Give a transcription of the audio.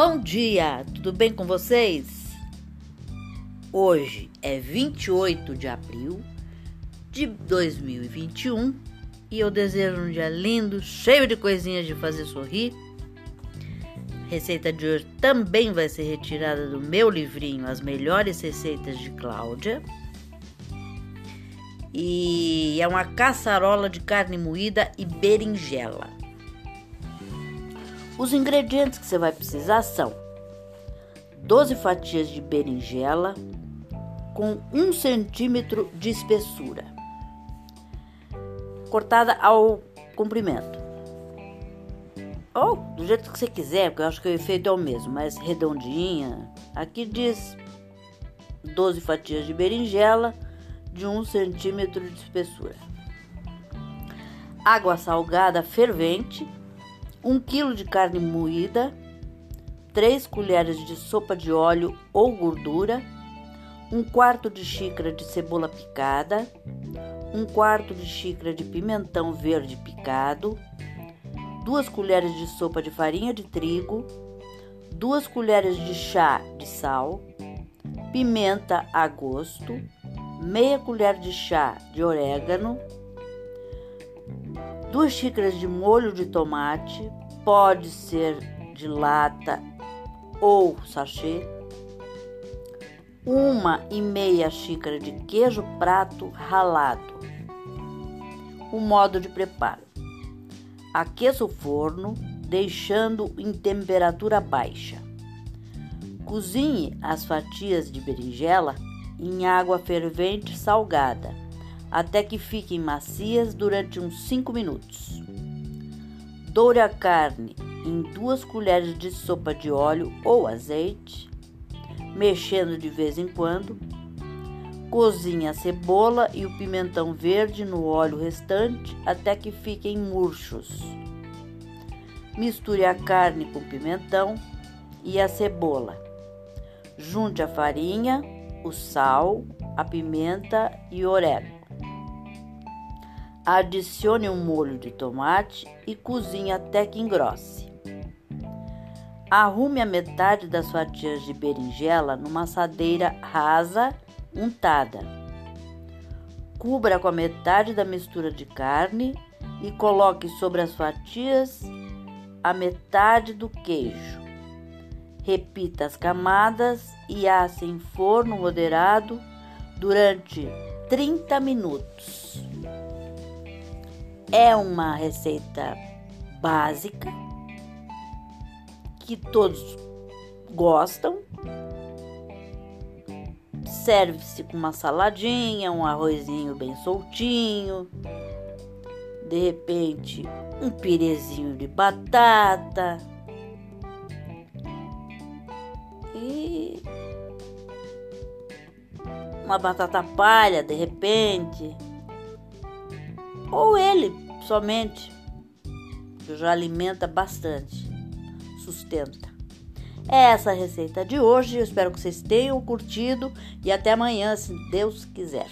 Bom dia, tudo bem com vocês? Hoje é 28 de abril de 2021 e eu desejo um dia lindo, cheio de coisinhas de fazer sorrir. Receita de hoje também vai ser retirada do meu livrinho As Melhores Receitas de Cláudia. E é uma caçarola de carne moída e berinjela. Os ingredientes que você vai precisar são 12 fatias de berinjela com 1 centímetro de espessura, cortada ao comprimento. Ou do jeito que você quiser, porque eu acho que o efeito é o mesmo, mas redondinha. Aqui diz 12 fatias de berinjela de 1 centímetro de espessura. Água salgada fervente 1 kg de carne moída, 3 colheres de sopa de óleo ou gordura, 1 quarto de xícara de cebola picada, 1 quarto de xícara de pimentão verde picado, 2 colheres de sopa de farinha de trigo, 2 colheres de chá de sal, pimenta a gosto, meia colher de chá de orégano, 2 xícaras de molho de tomate, pode ser de lata ou sachê, uma e meia xícara de queijo prato ralado. O modo de preparo: aqueça o forno, deixando em temperatura baixa. Cozinhe as fatias de berinjela em água fervente salgada até que fiquem macias durante uns 5 minutos. Doure a carne em duas colheres de sopa de óleo ou azeite, mexendo de vez em quando. Cozinhe a cebola e o pimentão verde no óleo restante até que fiquem murchos. Misture a carne com o pimentão e a cebola. Junte a farinha, o sal, a pimenta e o orégano. Adicione um molho de tomate e cozinhe até que engrosse. Arrume a metade das fatias de berinjela numa assadeira rasa untada. Cubra com a metade da mistura de carne e coloque sobre as fatias a metade do queijo. Repita as camadas e asse em forno moderado durante 30 minutos. É uma receita básica que todos gostam. Serve-se com uma saladinha, um arrozinho bem soltinho, de repente um pirezinho de batata. E uma batata palha de repente ou ele somente, que já alimenta bastante, sustenta. É essa a receita de hoje. Eu espero que vocês tenham curtido e até amanhã, se Deus quiser.